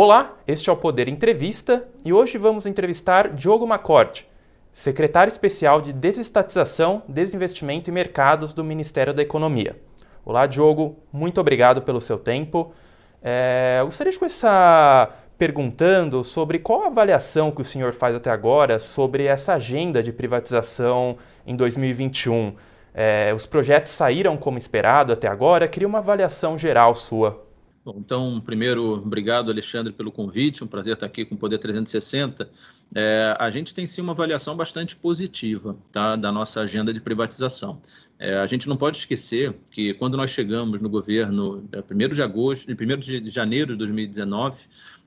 Olá, este é o Poder Entrevista e hoje vamos entrevistar Diogo Macorte, secretário especial de Desestatização, Desinvestimento e Mercados do Ministério da Economia. Olá, Diogo, muito obrigado pelo seu tempo. É, gostaria de começar perguntando sobre qual a avaliação que o senhor faz até agora sobre essa agenda de privatização em 2021. É, os projetos saíram como esperado até agora? Queria uma avaliação geral sua. Bom, então, primeiro, obrigado, Alexandre, pelo convite. Um prazer estar aqui com o Poder 360. É, a gente tem sim uma avaliação bastante positiva tá, da nossa agenda de privatização. É, a gente não pode esquecer que quando nós chegamos no governo, 1 é, de agosto, 1 de janeiro de 2019,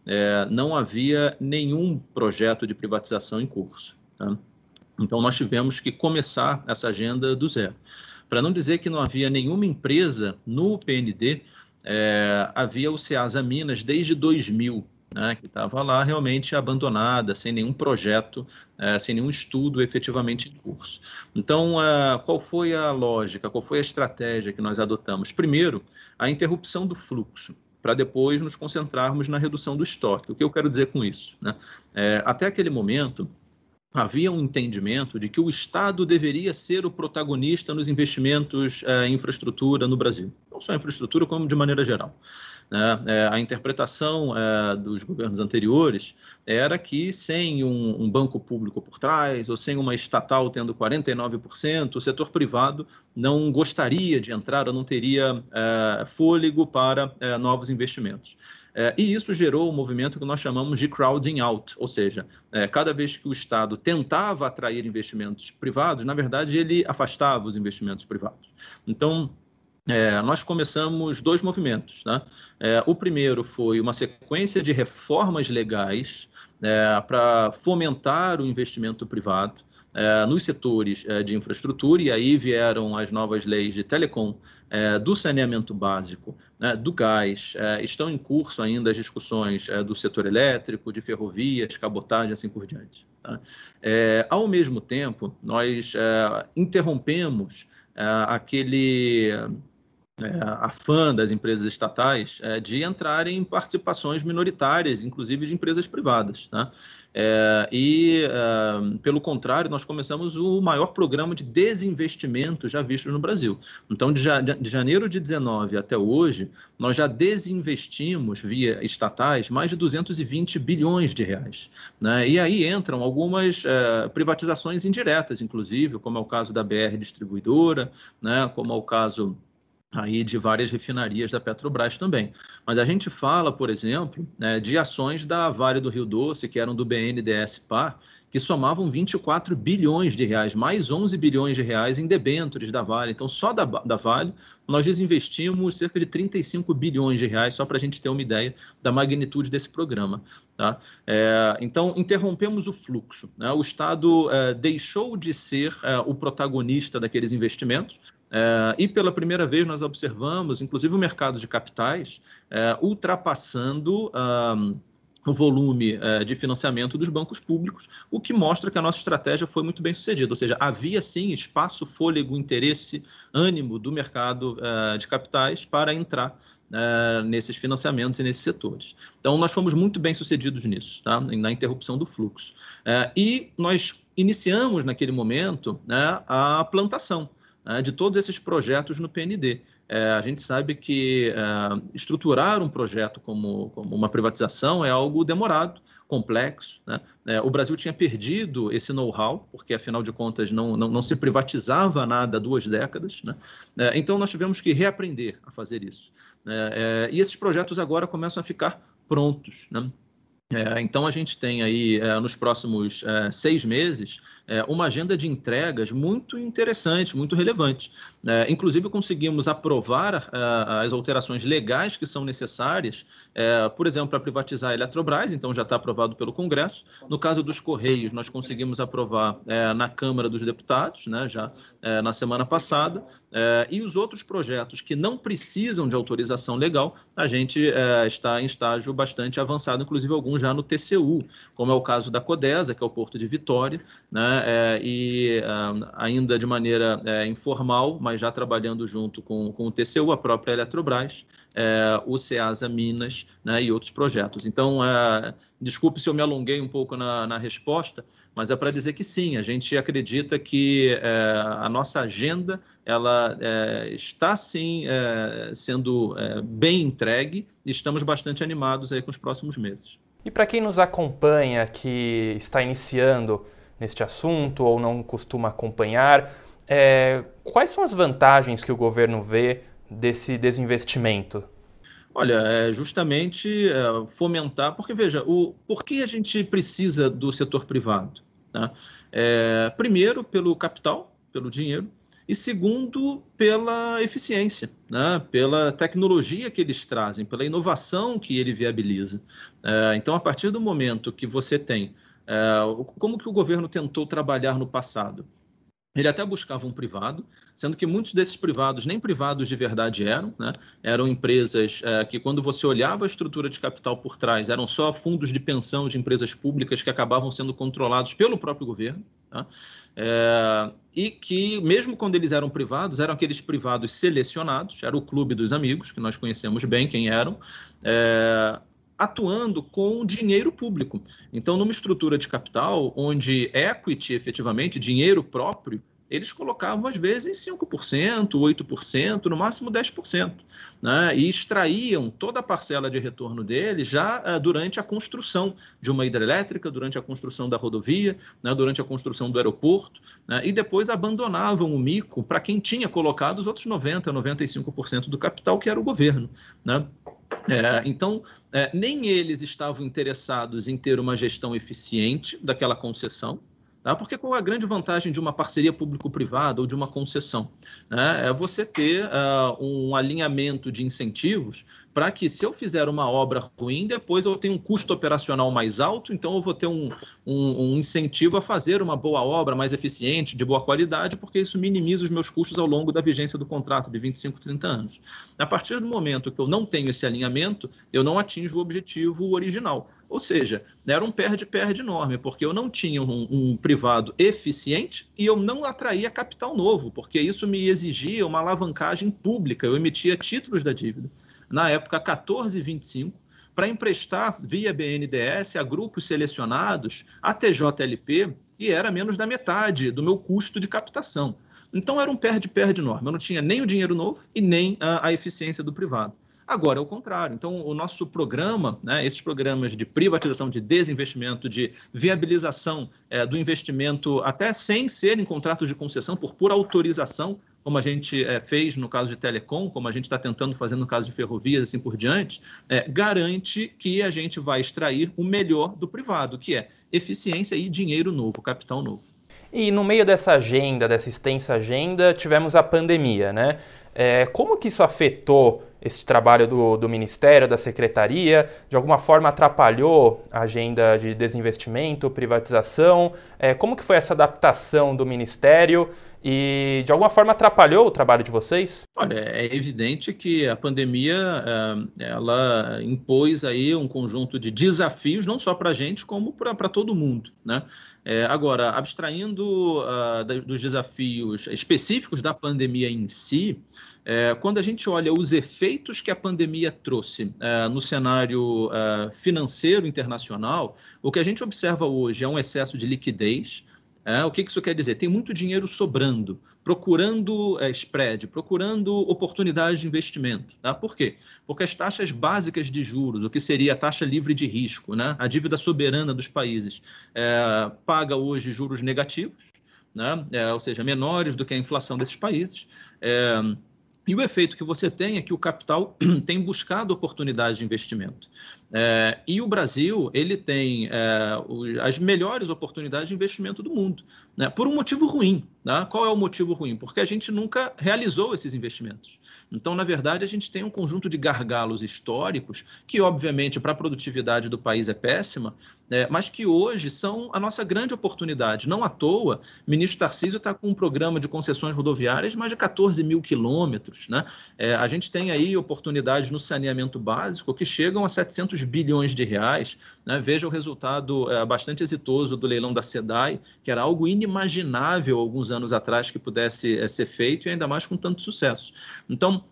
é, não havia nenhum projeto de privatização em curso. Tá? Então, nós tivemos que começar essa agenda do zero. Para não dizer que não havia nenhuma empresa no PND é, havia o Ceasa Minas desde 2000, né, que estava lá realmente abandonada, sem nenhum projeto, é, sem nenhum estudo efetivamente em curso. Então, é, qual foi a lógica, qual foi a estratégia que nós adotamos? Primeiro, a interrupção do fluxo para depois nos concentrarmos na redução do estoque. O que eu quero dizer com isso? Né? É, até aquele momento, havia um entendimento de que o Estado deveria ser o protagonista nos investimentos é, em infraestrutura no Brasil. Não só em infraestrutura, como de maneira geral. É, a interpretação é, dos governos anteriores era que sem um, um, banco público por trás, ou sem uma estatal tendo 49%, o setor privado não gostaria de entrar ou não teria é, fôlego para novos investimentos. É, e isso gerou um movimento que nós chamamos de crowding out, ou seja, é, cada vez que o Estado tentava atrair investimentos privados, na verdade ele afastava os investimentos privados. Então, é, nós começamos dois movimentos. Né? É, o primeiro foi uma sequência de reformas legais é, para fomentar o investimento privado nos setores é, de infraestrutura, e aí vieram as novas leis de telecom, é, do saneamento básico, né, do gás, é, estão em curso ainda as discussões é, do setor elétrico, de ferrovias, cabotagem, assim por diante. Tá? É, ao mesmo tempo, nós interrompemos aquele é, afã das empresas estatais é, de entrarem em participações minoritárias, inclusive de empresas privadas. Né? É, e, é, pelo contrário, nós começamos o maior programa de desinvestimento já visto no Brasil. Então, de, de janeiro de 19 até hoje, nós já desinvestimos via estatais mais de 220 bilhões de reais. Né? E aí entram algumas é, privatizações indiretas, inclusive, como é o caso da BR Distribuidora, né? como é o caso aí de várias refinarias da Petrobras também. Mas a gente fala, por exemplo, né, de ações da Vale do Rio Doce, que eram do BNDES-PA, que somavam 24 bilhões de reais, mais 11 bilhões de reais em debêntures da Vale. Então, só da, da Vale, nós desinvestimos cerca de 35 bilhões de reais, só para a gente ter uma ideia da magnitude desse programa. Tá? É, então, interrompemos o fluxo. Né? O Estado é, deixou de ser é, o protagonista daqueles investimentos, é, e pela primeira vez nós observamos, inclusive o mercado de capitais, é, ultrapassando o volume é, de financiamento dos bancos públicos, o que mostra que a nossa estratégia foi muito bem sucedida. Ou seja, havia sim espaço, fôlego, interesse, ânimo do mercado é, de capitais para entrar é, nesses financiamentos e nesses setores. Então, nós fomos muito bem sucedidos nisso, tá? na interrupção do fluxo. E nós iniciamos, naquele momento, né, a plantação de todos esses projetos no PND. É, a gente sabe que é, estruturar um projeto como, como, uma privatização é algo demorado, complexo. Né? É, o Brasil tinha perdido esse know-how, porque afinal de contas não, não, não, se privatizava nada há duas décadas. Né? É, então nós tivemos que reaprender a fazer isso. É, é, e esses projetos agora começam a ficar prontos. Né? É, então, a gente tem aí, é, nos próximos é, seis meses, é, uma agenda de entregas muito interessante, muito relevante. É, inclusive, conseguimos aprovar é, as alterações legais que são necessárias, por exemplo, para privatizar a Eletrobras, então já está aprovado pelo Congresso. No caso dos Correios, nós conseguimos aprovar na Câmara dos Deputados, né, já na semana passada. e os outros projetos que não precisam de autorização legal, a gente está em estágio bastante avançado, inclusive alguns já no TCU, como é o caso da Codesa, que é o Porto de Vitória, né, é, e uh, ainda de maneira é, informal, mas já trabalhando junto com, com o TCU, a própria Eletrobras, é, o Ceasa Minas né, e outros projetos. Então, é, desculpe se eu me alonguei um pouco na, na resposta, mas é para dizer que sim, a gente acredita que é, a nossa agenda ela é, está sim sendo bem entregue e estamos bastante animados aí com os próximos meses. E para quem nos acompanha, que está iniciando neste assunto ou não costuma acompanhar, é, quais são as vantagens que o governo vê desse desinvestimento? Olha, é justamente é, fomentar, porque veja, o, por que a gente precisa do setor privado? Né? É, primeiro, pelo capital, pelo dinheiro, e segundo, pela eficiência, né? pela tecnologia que eles trazem, pela inovação que ele viabiliza. É, então, a partir do momento que você tem, é, como que o governo tentou trabalhar no passado? Ele até buscava um privado, sendo que muitos desses privados nem privados de verdade eram, né? eram empresas é, que, quando você olhava a estrutura de capital por trás, eram só fundos de pensão de empresas públicas que acabavam sendo controlados pelo próprio governo. Tá? É, e que, mesmo quando eles eram privados, eram aqueles privados selecionados, era o clube dos amigos, que nós conhecemos bem quem eram, é, atuando com dinheiro público. Então, numa estrutura de capital onde equity, efetivamente, dinheiro próprio, eles colocavam às vezes 5%, 8%, no máximo 10%, né? e extraíam toda a parcela de retorno deles já uh, durante a construção de uma hidrelétrica, durante a construção da rodovia, né? durante a construção do aeroporto, né? e depois abandonavam o mico para quem tinha colocado os outros 90%, 95% do capital, que era o governo. Né? É, então, é, nem eles estavam interessados em ter uma gestão eficiente daquela concessão, Tá? Porque qual é a grande vantagem de uma parceria público-privada ou de uma concessão? Né? É você ter uh, um alinhamento de incentivos para que, se eu fizer uma obra ruim, depois eu tenho um custo operacional mais alto, então eu vou ter um, um, um incentivo a fazer uma boa obra mais eficiente, de boa qualidade, porque isso minimiza os meus custos ao longo da vigência do contrato de 25, 30 anos. A partir do momento que eu não tenho esse alinhamento, eu não atinjo o objetivo original. Ou seja, era um perde-perde enorme, porque eu não tinha um, um privado eficiente e eu não atraía capital novo, porque isso me exigia uma alavancagem pública, eu emitia títulos da dívida. Na época, 14,25, para emprestar via BNDES a grupos selecionados, a TJLP, e era menos da metade do meu custo de captação. Então era um perde-perde enorme. Eu não tinha nem o dinheiro novo e nem a, a eficiência do privado. Agora é o contrário. Então, o nosso programa, né, esses programas de privatização, de desinvestimento, de viabilização é, do investimento, até sem serem contratos de concessão, por pura autorização, como a gente é, fez no caso de telecom, como a gente está tentando fazer no caso de ferrovias, assim por diante, é, garante que a gente vai extrair o melhor do privado, que é eficiência e dinheiro novo, capital novo. E no meio dessa agenda, dessa extensa agenda, tivemos a pandemia, né? É, como que isso afetou esse trabalho do, do, Ministério, da Secretaria? De alguma forma atrapalhou a agenda de desinvestimento, privatização? É, como que foi essa adaptação do Ministério? E de alguma forma atrapalhou o trabalho de vocês? Olha, é evidente que a pandemia é, ela impôs aí um conjunto de desafios, não só para a gente, como para todo mundo. Né? É, agora, abstraindo uh, dos desafios específicos da pandemia em si, é, quando a gente olha os efeitos que a pandemia trouxe no cenário financeiro internacional, o que a gente observa hoje é um excesso de liquidez. É, o que isso quer dizer? Tem muito dinheiro sobrando, procurando é, spread, procurando oportunidades de investimento. Tá? Por quê? Porque as taxas básicas de juros, o que seria a taxa livre de risco, né? a dívida soberana dos países, é, paga hoje juros negativos, né? É, ou seja, menores do que a inflação desses países. É, e o efeito que você tem é que o capital tem buscado oportunidades de investimento. É, e o Brasil ele tem é, as melhores oportunidades de investimento do mundo, né, por um motivo ruim. Né? Qual é o motivo ruim? Porque a gente nunca realizou esses investimentos. Então, na verdade, a gente tem um conjunto de gargalos históricos que, obviamente, para a produtividade do país é péssima, é, mas que hoje são a nossa grande oportunidade. Não à toa, o ministro Tarcísio está com um programa de concessões rodoviárias de mais de 14 mil quilômetros. Né? É, a gente tem aí oportunidades no saneamento básico que chegam a 700 200 bilhões de reais. Né? Veja o resultado é, bastante exitoso do leilão da SEDAI, que era algo inimaginável alguns anos atrás que pudesse é, ser feito, e ainda mais com tanto sucesso. Então,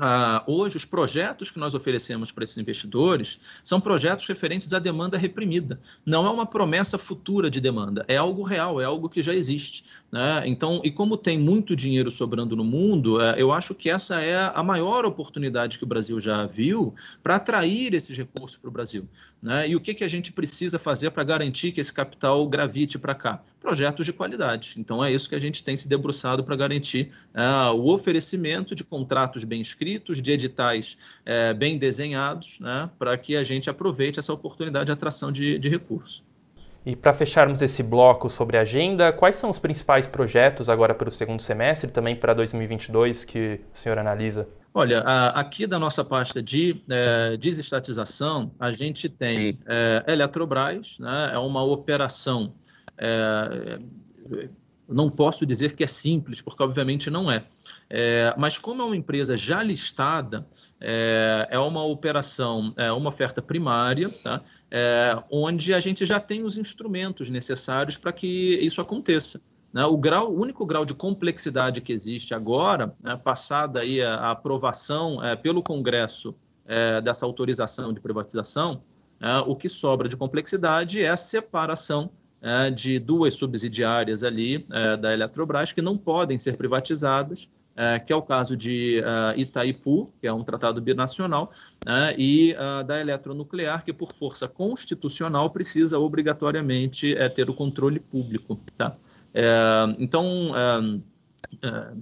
Uh, hoje, os projetos que nós oferecemos para esses investidores são projetos referentes à demanda reprimida. Não é uma promessa futura de demanda, é algo real, é algo que já existe. Né? Então, e como tem muito dinheiro sobrando no mundo, uh, eu acho que essa é a maior oportunidade que o Brasil já viu para atrair esses recursos para o Brasil. Né? E o que, que a gente precisa fazer para garantir que esse capital gravite para cá? Projetos de qualidade. Então, é isso que a gente tem se debruçado para garantir uh, o oferecimento de contratos bem escritos, de editais uh, bem desenhados, né? para que a gente aproveite essa oportunidade de atração de, de recursos. E para fecharmos esse bloco sobre a agenda, quais são os principais projetos agora para o segundo semestre e também para 2022 que o senhor analisa? Olha, aqui da nossa pasta de é, desestatização, a gente tem é, Eletrobras, né, é uma operação é, não posso dizer que é simples, porque obviamente não é. é mas como é uma empresa já listada, é, é uma operação, é uma oferta primária, tá? é, onde a gente já tem os instrumentos necessários para que isso aconteça. Né? O, grau, o único grau de complexidade que existe agora, né, passada aí a, a aprovação é, pelo Congresso é, dessa autorização de privatização, é, o que sobra de complexidade é a separação é, de duas subsidiárias ali é, da Eletrobras que não podem ser privatizadas, é, que é o caso de Itaipu, que é um tratado binacional, e da Eletronuclear, que por força constitucional precisa obrigatoriamente ter o controle público. Tá? então,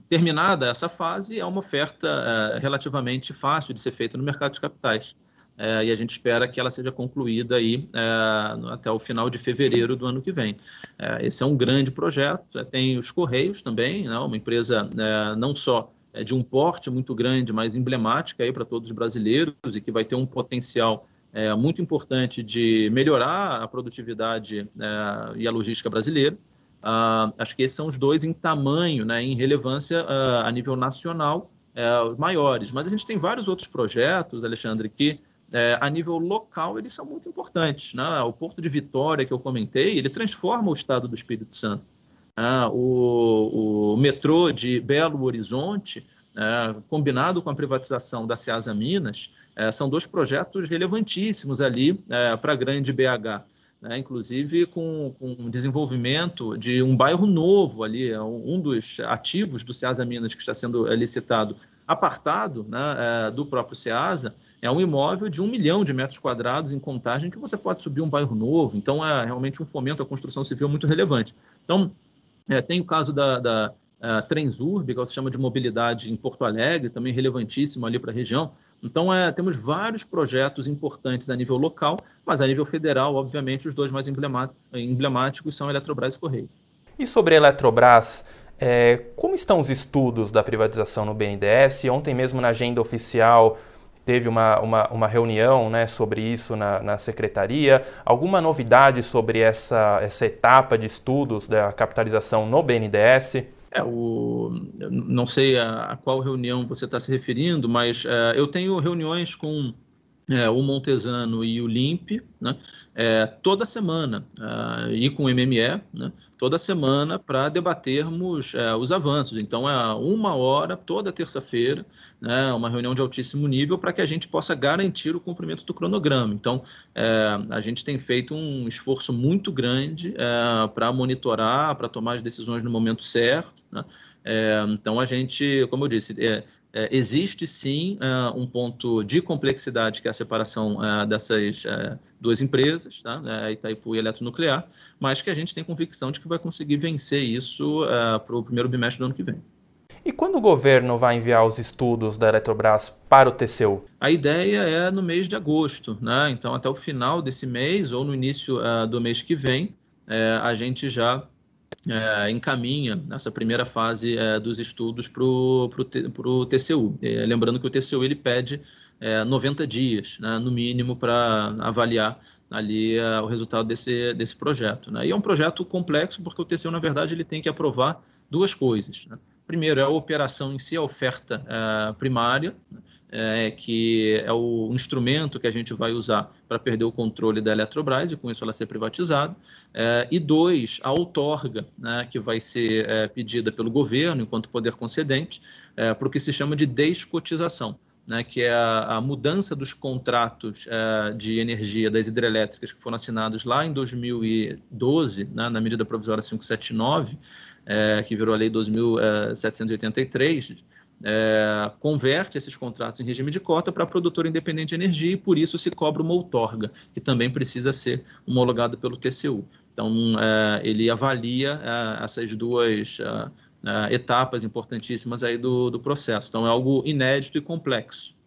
terminada essa fase, é uma oferta relativamente fácil de ser feita no mercado de capitais é, e a gente espera que ela seja concluída aí é, até o final de fevereiro do ano que vem. É, esse é um grande projeto, é, tem os Correios também, né, uma empresa é, não só é, de um porte muito grande, mas emblemática para todos os brasileiros e que vai ter um potencial muito importante de melhorar a produtividade e a logística brasileira. Uh, acho que esses são os dois em tamanho, né, em relevância uh, a nível nacional, uh, maiores. Mas a gente tem vários outros projetos, Alexandre, que é, a nível local, eles são muito importantes. Né? O Porto de Vitória, que eu comentei, ele transforma o estado do Espírito Santo. Né? O, o, metrô de Belo Horizonte, é, combinado com a privatização da Ceasa Minas, é, são dois projetos relevantíssimos ali é, para a grande BH né, inclusive com, o desenvolvimento de um bairro novo ali, é um dos ativos do Ceasa Minas que está sendo é, licitado, apartado né, é, do próprio Ceasa, é um imóvel de um milhão de metros quadrados em contagem que você pode subir um bairro novo, então é realmente um fomento à construção civil muito relevante. Então, é, tem o caso da, da uh, Transurb, que é o de mobilidade em Porto Alegre, também relevantíssimo ali para a região. Então, é, temos vários projetos importantes a nível local, mas a nível federal, obviamente, os dois mais emblemáticos, emblemáticos são Eletrobras e Correios. E sobre a Eletrobras, é, como estão os estudos da privatização no BNDES? Ontem mesmo na agenda oficial teve uma, uma, uma reunião né, sobre isso na, na secretaria. Alguma novidade sobre essa, essa etapa de estudos da capitalização no BNDES? É, o, não sei a, a qual reunião você está se referindo, mas é, eu tenho reuniões com é, o Montesano e o Limp, né, é, toda semana, uh, e com o MME, né, toda semana, para debatermos é, os avanços. Então, é uma hora, toda terça-feira, né, uma reunião de altíssimo nível, para que a gente possa garantir o cumprimento do cronograma. Então, é, a gente tem feito um esforço muito grande é, para monitorar, para tomar as decisões no momento certo. Né, é, então, a gente, como eu disse, é, é, existe sim é, um ponto de complexidade, que é a separação é, dessas é, duas empresas, tá? Itaipu e Eletronuclear, mas que a gente tem convicção de que vai conseguir vencer isso para o primeiro bimestre do ano que vem. E quando o governo vai enviar os estudos da Eletrobras para o TCU? A ideia é no mês de agosto, né? então até o final desse mês ou no início do mês que vem, a gente já é, encaminha nessa primeira fase é, dos estudos para o TCU. É, lembrando que o TCU ele pede 90 é, dias, né, no mínimo, para avaliar ali é, o resultado desse, desse projeto. Né? E é um projeto complexo porque o TCU, na verdade, ele tem que aprovar duas coisas. Né? Primeiro, é a operação em si, a oferta é, primária, né? É, que é o instrumento que a gente vai usar para perder o controle da Eletrobras e com isso ela ser privatizada, é, e dois, a outorga, né, que vai ser é, pedida pelo governo enquanto poder concedente, é, para o que se chama de descotização. Né, que é a, a, mudança dos contratos é, de energia das hidrelétricas que foram assinados lá em 2012, né, na medida provisória 579, é, que virou a Lei 2.783, é, converte esses contratos em regime de cota para produtor independente de energia e por isso se cobra uma outorga, que também precisa ser homologado pelo TCU. Então, é, ele avalia é, essas duas é, é, etapas importantíssimas aí do, do processo. Então, é algo inédito e complexo.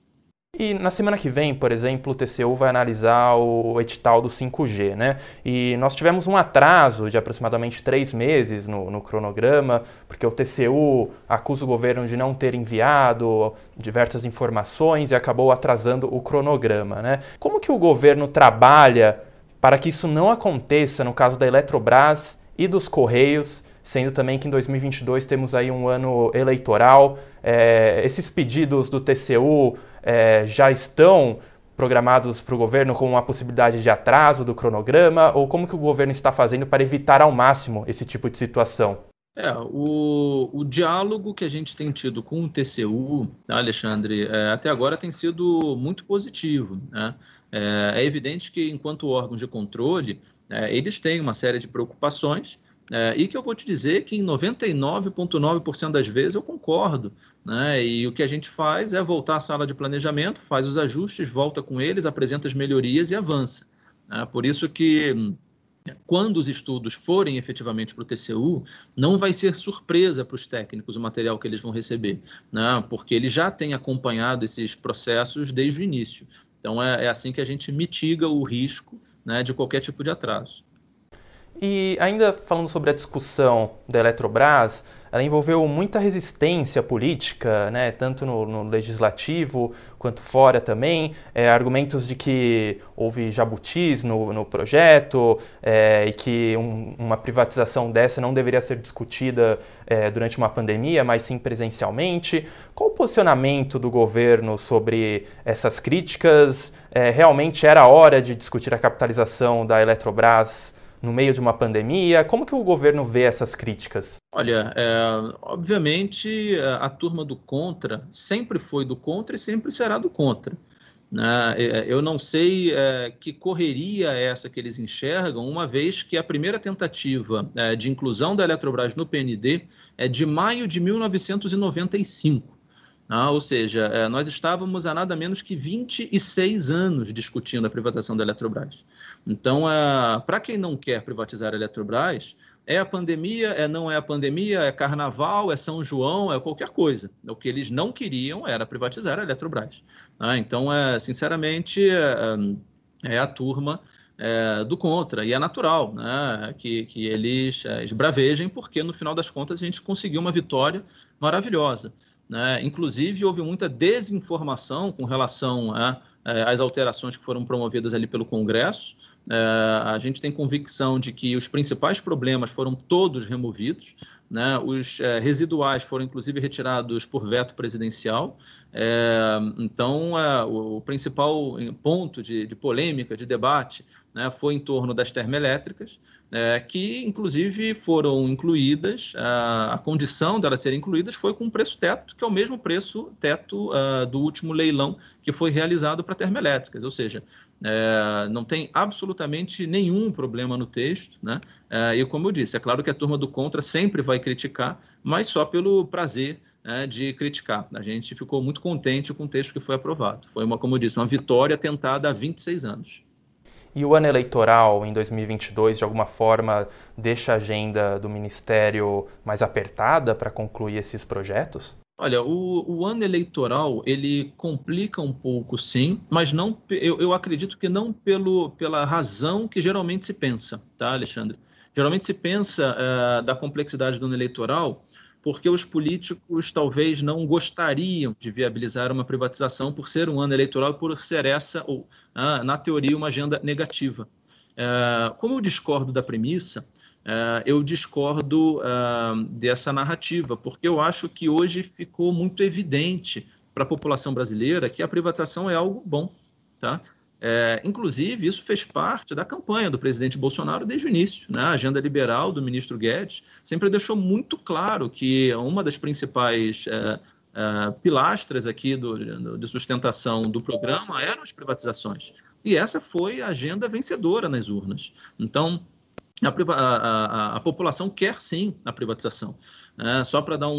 E na semana que vem, por exemplo, o TCU vai analisar o edital do 5G, né? E nós tivemos um atraso de aproximadamente três meses no, no, cronograma, porque o TCU acusa o governo de não ter enviado diversas informações e acabou atrasando o cronograma, né? Como que o governo trabalha para que isso não aconteça no caso da Eletrobras e dos Correios? sendo também que em 2022 temos aí um ano eleitoral. É, esses pedidos do TCU é, já estão programados para o governo com uma possibilidade de atraso do cronograma ou como que o governo está fazendo para evitar ao máximo esse tipo de situação? É, o, o diálogo que a gente tem tido com o TCU, tá, Alexandre, é, até agora tem sido muito positivo. Né? É, é, evidente que, enquanto órgãos de controle, é, eles têm uma série de preocupações, é, e que eu vou te dizer que em 99,9% das vezes eu concordo. Né? E o que a gente faz é voltar à sala de planejamento, faz os ajustes, volta com eles, apresenta as melhorias e avança. Né? Por isso que quando os estudos forem efetivamente para o TCU, não vai ser surpresa para os técnicos o material que eles vão receber, né? porque eles já têm acompanhado esses processos desde o início. Então, é, é assim que a gente mitiga o risco né, de qualquer tipo de atraso. E ainda falando sobre a discussão da Eletrobras, ela envolveu muita resistência política, né, tanto no, no legislativo quanto fora também, é, argumentos de que houve jabutis no, no projeto é, e que um, uma privatização dessa não deveria ser discutida é, durante uma pandemia, mas sim presencialmente. Qual o posicionamento do governo sobre essas críticas? É, realmente era hora de discutir a capitalização da Eletrobras? No meio de uma pandemia? Como que o governo vê essas críticas? Olha, é, obviamente a turma do contra sempre foi do contra e sempre será do contra. Né? É, eu não sei é, que correria é essa que eles enxergam, uma vez que a primeira tentativa é, de inclusão da Eletrobras no PND é de maio de 1995. Ah, ou seja, é, nós estávamos há nada menos que 26 anos discutindo a privatização da Eletrobras. Então, é, para quem não quer privatizar a Eletrobras, é a pandemia, é não é a pandemia, é carnaval, é São João, é qualquer coisa. O que eles não queriam era privatizar a Eletrobras. Ah, então, é, sinceramente, é, é a turma é, do contra, e é natural né, que, que eles é, esbravejem, porque no final das contas a gente conseguiu uma vitória maravilhosa. Né? Inclusive, houve muita desinformação com relação às alterações que foram promovidas ali pelo Congresso. É, a gente tem convicção de que os principais problemas foram todos removidos, né? os é, residuais foram inclusive retirados por veto presidencial. É, então, é, o, o, principal ponto de, de, polêmica, de debate, né, foi em torno das termoelétricas, é, que inclusive foram incluídas, a, a, condição delas serem incluídas foi com um preço teto, que é o mesmo preço teto uh, do último leilão que foi realizado para termoelétricas, ou seja, é, não tem absolutamente nenhum problema no texto, né? É, e como eu disse, é claro que a turma do contra sempre vai criticar, mas só pelo prazer né, de criticar. A gente ficou muito contente com o texto que foi aprovado. Foi uma, como eu disse, uma vitória tentada há 26 anos. E o ano eleitoral em 2022, de alguma forma, deixa a agenda do Ministério mais apertada para concluir esses projetos? Olha, o, o, ano eleitoral ele complica um pouco, sim, mas não, eu, eu, acredito que não pelo, pela razão que geralmente se pensa, tá, Alexandre? Geralmente se pensa uh, da complexidade do ano eleitoral porque os políticos talvez não gostariam de viabilizar uma privatização por ser um ano eleitoral, por ser essa, ou, uh, na teoria, uma agenda negativa. Uh, como eu discordo da premissa, Uh, eu discordo uh, dessa narrativa, porque eu acho que hoje ficou muito evidente para a população brasileira que a privatização é algo bom. Tá? É, inclusive, isso fez parte da campanha do presidente Bolsonaro desde o início. Né? A agenda liberal do ministro Guedes sempre deixou muito claro que uma das principais é, é, pilastras aqui do, do, de sustentação do programa eram as privatizações. E essa foi a agenda vencedora nas urnas. Então, a, a, a, população quer sim a privatização. É, só para dar um,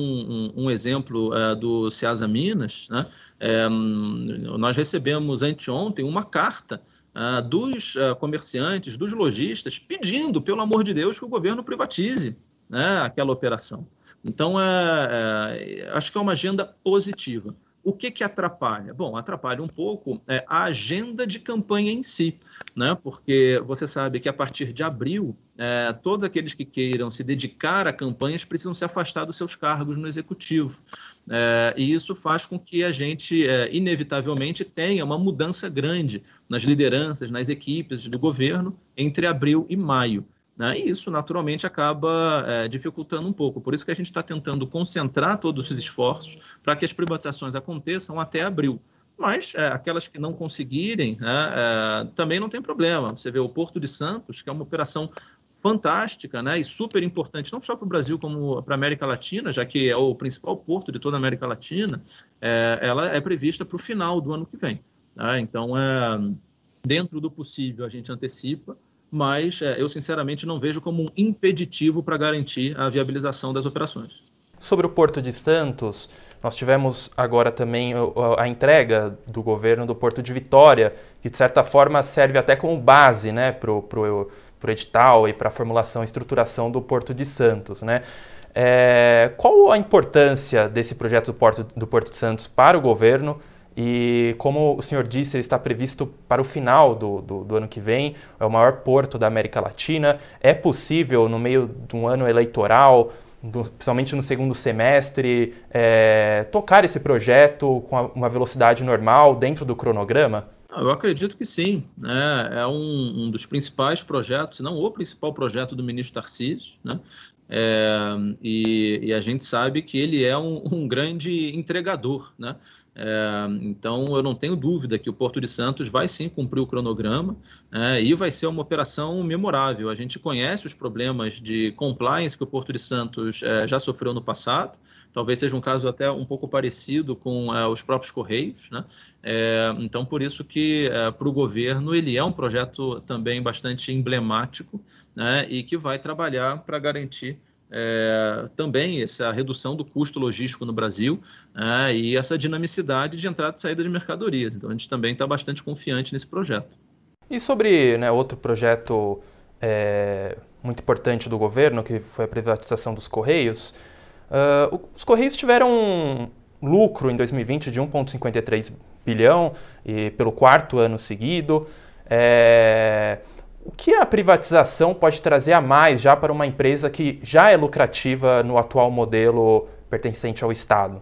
um, um exemplo é, do Ceasa Minas, né, é, nós recebemos anteontem uma carta é, dos é, comerciantes, dos lojistas, pedindo, pelo amor de Deus, que o governo privatize né, aquela operação. Então, é, acho que é uma agenda positiva. O que, que atrapalha? Bom, atrapalha um pouco é, a agenda de campanha em si, né? porque você sabe que a partir de abril, é, todos aqueles que queiram se dedicar a campanhas precisam se afastar dos seus cargos no executivo. É, e isso faz com que a gente, é, inevitavelmente, tenha uma mudança grande nas lideranças, nas equipes do governo entre abril e maio. Né? E isso, naturalmente, acaba é, dificultando um pouco. Por isso que a gente está tentando concentrar todos os esforços para que as privatizações aconteçam até abril. Mas é, aquelas que não conseguirem, né, é, também não tem problema. Você vê o Porto de Santos, que é uma operação fantástica né, e super importante, não só para o Brasil, como para a América Latina, já que é o principal porto de toda a América Latina, é, ela é prevista para o final do ano que vem. Né? Então, é, dentro do possível, a gente antecipa, mas é, eu sinceramente não vejo como um impeditivo para garantir a viabilização das operações. Sobre o Porto de Santos, nós tivemos agora também a entrega do governo do Porto de Vitória, que de certa forma serve até como base né, para o edital e para a formulação e estruturação do Porto de Santos. Né? É, qual a importância desse projeto do Porto, do Porto de Santos para o governo? E como o senhor disse, ele está previsto para o final do, do, do, ano que vem, é o maior porto da América Latina. É possível, no meio de um ano eleitoral, do, principalmente no segundo semestre, é, tocar esse projeto com uma velocidade normal dentro do cronograma? Eu acredito que sim. Né? É um, um, dos principais projetos, se não o principal projeto do ministro Tarcísio. Né? É, e, e, a gente sabe que ele é um, um grande entregador. Né? É, então, eu não tenho dúvida que o Porto de Santos vai sim cumprir o cronograma é, e vai ser uma operação memorável. A gente conhece os problemas de compliance que o Porto de Santos é, já sofreu no passado, talvez seja um caso até um pouco parecido com é, os próprios Correios. Né? É, então, por isso que é, para o governo ele é um projeto também bastante emblemático né? e que vai trabalhar para garantir é, também essa redução do custo logístico no Brasil é, e essa dinamicidade de entrada e saída de mercadorias. Então a gente também está bastante confiante nesse projeto. E sobre né, outro projeto é, muito importante do governo, que foi a privatização dos Correios, uh, os Correios tiveram um lucro em 2020 de 1,53 bilhão e pelo quarto ano seguido. É, o que a privatização pode trazer a mais já para uma empresa que já é lucrativa no atual modelo pertencente ao Estado?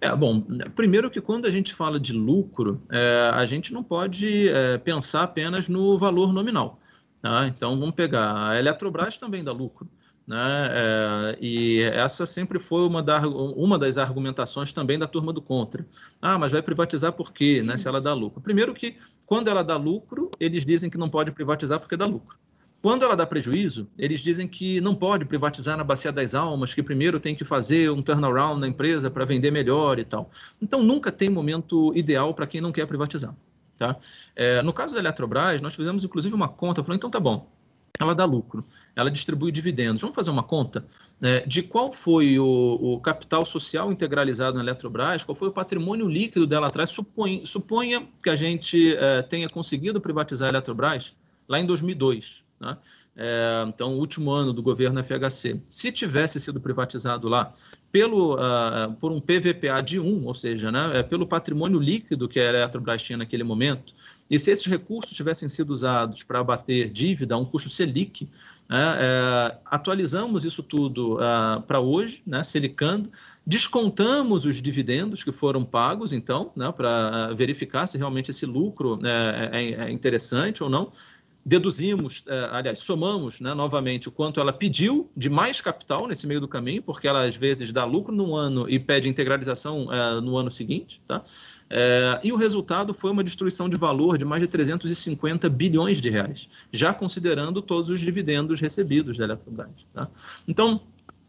É, bom, primeiro que quando a gente fala de lucro, é, a gente não pode é, pensar apenas no valor nominal. Tá? Então, vamos pegar a Eletrobras também dá lucro. Né? É, e essa sempre foi uma, da, uma das argumentações também da turma do contra. Ah, mas vai privatizar por quê, né, se ela dá lucro? Primeiro que, quando ela dá lucro, eles dizem que não pode privatizar porque dá lucro. Quando ela dá prejuízo, eles dizem que não pode privatizar na Bacia das Almas, que primeiro tem que fazer um turnaround na empresa para vender melhor e tal. Então, nunca tem momento ideal para quem não quer privatizar. Tá? É, no caso da Eletrobras, nós fizemos inclusive uma conta, falando, então tá bom, ela dá lucro, ela distribui dividendos. Vamos fazer uma conta né, de qual foi o, o, capital social integralizado na Eletrobras, qual foi o patrimônio líquido dela atrás. Suponha, suponha que a gente é, tenha conseguido privatizar a Eletrobras lá em 2002. Né? É, então, o último ano do governo FHC. Se tivesse sido privatizado lá pelo, uh, por um PVPA de 1, ou seja, né, é pelo patrimônio líquido que a Eletrobras tinha naquele momento, e se esses recursos tivessem sido usados para abater dívida um custo Selic, né, é, atualizamos isso tudo uh, para hoje, né, Selicando, descontamos os dividendos que foram pagos, então, né, para verificar se realmente esse lucro é, é, é interessante ou não, deduzimos, é, aliás, somamos né, novamente o quanto ela pediu de mais capital nesse meio do caminho, porque ela às vezes dá lucro num ano e pede integralização é, no ano seguinte, tá? É, e o resultado foi uma destruição de valor de mais de 350 bilhões de reais, já considerando todos os dividendos recebidos da Eletrobras. Tá? Então,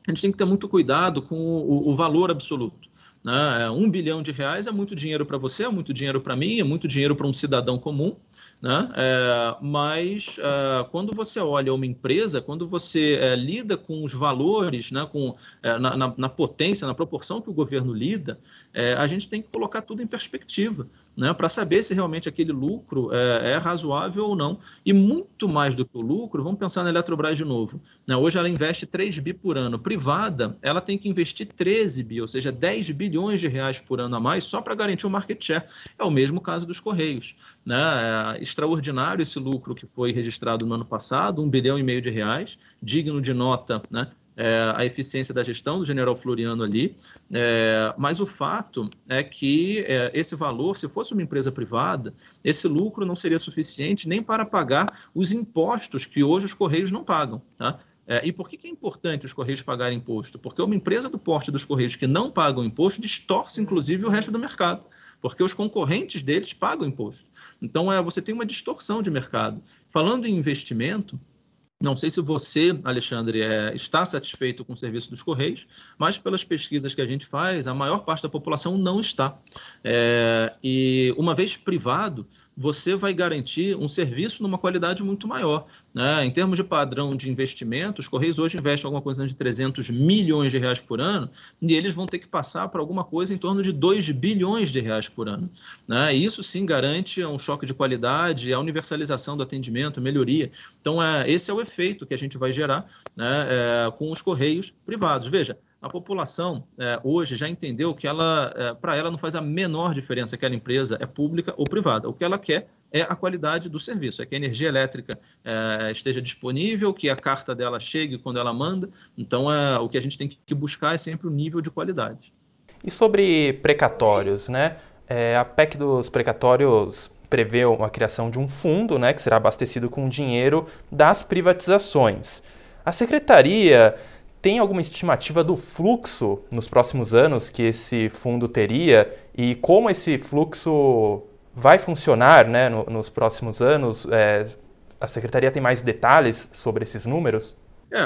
a gente tem que ter muito cuidado com o, o valor absoluto. Né? É, um bilhão de reais é muito dinheiro para você, é muito dinheiro para mim, é muito dinheiro para um cidadão comum. Né? É, mas é, quando você olha uma empresa, quando você é, lida com os valores, né, com, é, na, na, na, potência, na proporção que o governo lida, é, a gente tem que colocar tudo em perspectiva né, para saber se realmente aquele lucro é, é, razoável ou não. E muito mais do que o lucro, vamos pensar na Eletrobras de novo. Né? Hoje ela investe 3 bi por ano. Privada, ela tem que investir 13 bi, ou seja, 10 bilhões de reais por ano a mais só para garantir o market share. É o mesmo caso dos Correios. Né? extraordinário esse lucro que foi registrado no ano passado, um bilhão e meio de reais, digno de nota, né? É, a eficiência da gestão do general Floriano ali, é, mas o fato é que é, esse valor, se fosse uma empresa privada, esse lucro não seria suficiente nem para pagar os impostos que hoje os Correios não pagam. Tá? É, e por que, que, é importante os Correios pagarem imposto? Porque uma empresa do porte dos Correios que não pagam imposto distorce, inclusive, o resto do mercado porque os concorrentes deles pagam imposto. Então, é, você tem uma distorção de mercado. Falando em investimento, não sei se você, Alexandre, é, está satisfeito com o serviço dos Correios, mas pelas pesquisas que a gente faz, a maior parte da população não está. É, e uma vez privado, você vai garantir um serviço numa qualidade muito maior. Né? Em termos de padrão de investimento, os Correios hoje investem alguma coisa de 300 milhões de reais por ano e eles vão ter que passar para alguma coisa em torno de 2 bilhões de reais por ano. Né? Isso sim garante um choque de qualidade, a universalização do atendimento, melhoria. Então, é, esse é o efeito que a gente vai gerar né, é, com os Correios privados. Veja, a população é, hoje já entendeu que ela, é, para ela não faz a menor diferença aquela empresa é pública ou privada. O que ela quer é a qualidade do serviço, é que a energia elétrica é, esteja disponível, que a carta dela chegue quando ela manda. Então, é, o que a gente tem que buscar é sempre o nível de qualidade. E sobre precatórios, né? É, a PEC dos precatórios prevê a criação de um fundo, né, que será abastecido com dinheiro das privatizações. A secretaria tem alguma estimativa do fluxo nos próximos anos que esse fundo teria e como esse fluxo vai funcionar né, no, nos próximos anos? É, a secretaria tem mais detalhes sobre esses números? É,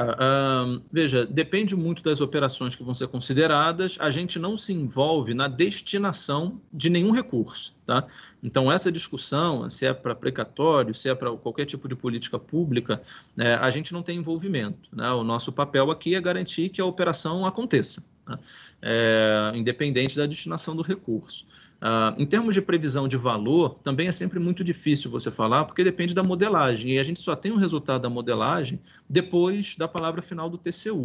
veja, depende muito das operações que vão ser consideradas. A gente não se envolve na destinação de nenhum recurso. Tá? Então, essa discussão, se é para precatório, se é para qualquer tipo de política pública, é, a gente não tem envolvimento. Né? O nosso papel aqui é garantir que a operação aconteça, né? é, independente da destinação do recurso. Uh, em termos de previsão de valor, também é sempre muito difícil você falar, porque depende da modelagem, e a gente só tem o um resultado da modelagem depois da palavra final do TCU.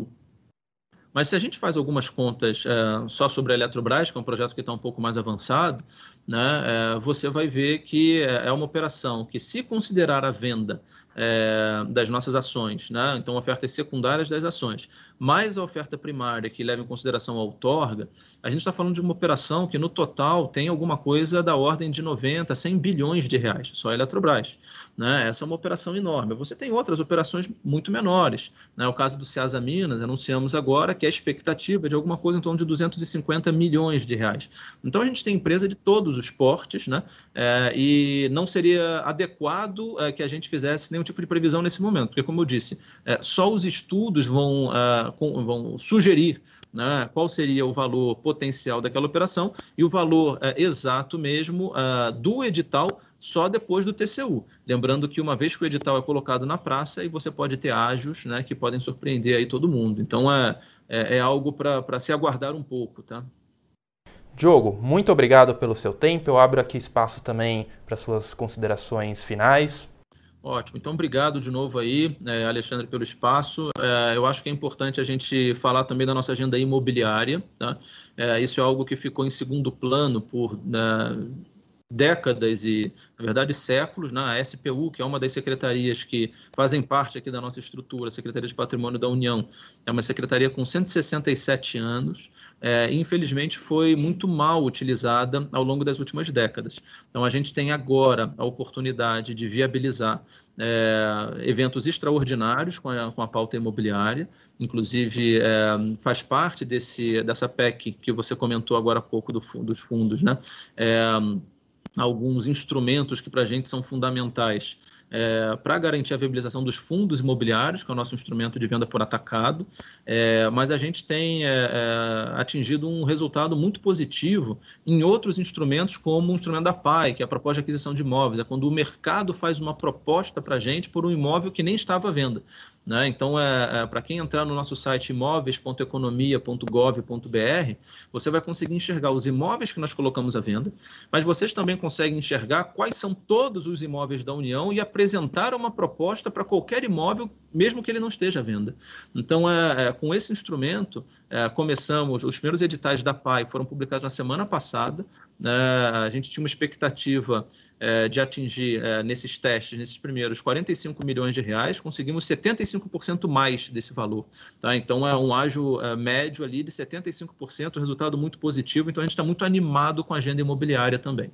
Mas se a gente faz algumas contas uh, só sobre a Eletrobras, que é um projeto que está um pouco mais avançado, né, uh, você vai ver que é, é uma operação que, se considerar a venda é, das nossas ações, né? então ofertas secundárias das ações, mais a oferta primária que leva em consideração a outorga, a gente está falando de uma operação que no total tem alguma coisa da ordem de 90, 100 bilhões de reais, só a Eletrobras. Né? Essa é uma operação enorme. Você tem outras operações muito menores. Né? O caso do Ceasa Minas, anunciamos agora que a expectativa é de alguma coisa em torno de 250 milhões de reais. Então a gente tem empresa de todos os portes, né? É, e não seria adequado é, que a gente fizesse nenhum tipo de previsão nesse momento, porque, como eu disse, é, só os estudos vão, uh, com, vão sugerir né, qual seria o valor potencial daquela operação e o valor uh, exato mesmo uh, do edital só depois do TCU. Lembrando que uma vez que o edital é colocado na praça, aí você pode ter ágios né, que podem surpreender aí todo mundo. Então é, é, é algo para se aguardar um pouco, tá? Diogo, muito obrigado pelo seu tempo. Eu abro aqui espaço também para suas considerações finais. Ótimo. Então, obrigado de novo aí, é, Alexandre, pelo espaço. É, eu acho que é importante a gente falar também da nossa agenda imobiliária. Tá? É, isso é algo que ficou em segundo plano por né, décadas e, na verdade, séculos, né? SPU, que é uma das secretarias que fazem parte aqui da nossa estrutura, a Secretaria de Patrimônio da União, é uma secretaria com 167 anos, é, e infelizmente foi muito mal utilizada ao longo das últimas décadas. Então, a gente tem agora a oportunidade de viabilizar é, eventos extraordinários com a, com a pauta imobiliária, inclusive é, faz parte desse, dessa PEC que você comentou agora há pouco do, dos fundos, né? É, alguns instrumentos que para a gente são fundamentais é, para garantir a viabilização dos fundos imobiliários, que é o nosso instrumento de venda por atacado, é, mas a gente tem é, é atingido um resultado muito positivo em outros instrumentos, como o instrumento da PAI, que é a proposta de aquisição de imóveis, é quando o mercado faz uma proposta para a gente por um imóvel que nem estava à venda. Né? Então, é, é para quem entrar no nosso site imóveis.economia.gov.br, você vai conseguir enxergar os imóveis que nós colocamos à venda, mas vocês também conseguem enxergar quais são todos os imóveis da União e apresentar uma proposta para qualquer imóvel, mesmo que ele não esteja à venda. Então, é, é com esse instrumento, é, começamos, os primeiros editais da PAI foram publicados na semana passada, né? a gente tinha uma expectativa é, de atingir é, nesses testes, nesses primeiros, 45 milhões de reais, conseguimos 75% mais desse valor. Tá? Então, é um ágio é, médio ali de 75%, resultado muito positivo. Então, a gente está muito animado com a agenda imobiliária também.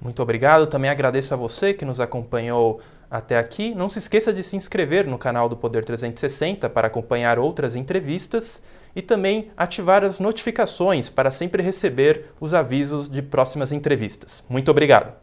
Muito obrigado. Também agradeço a você que nos acompanhou até aqui. Não se esqueça de se inscrever no canal do Poder 360 para acompanhar outras entrevistas e também ativar as notificações para sempre receber os avisos de próximas entrevistas. Muito obrigado.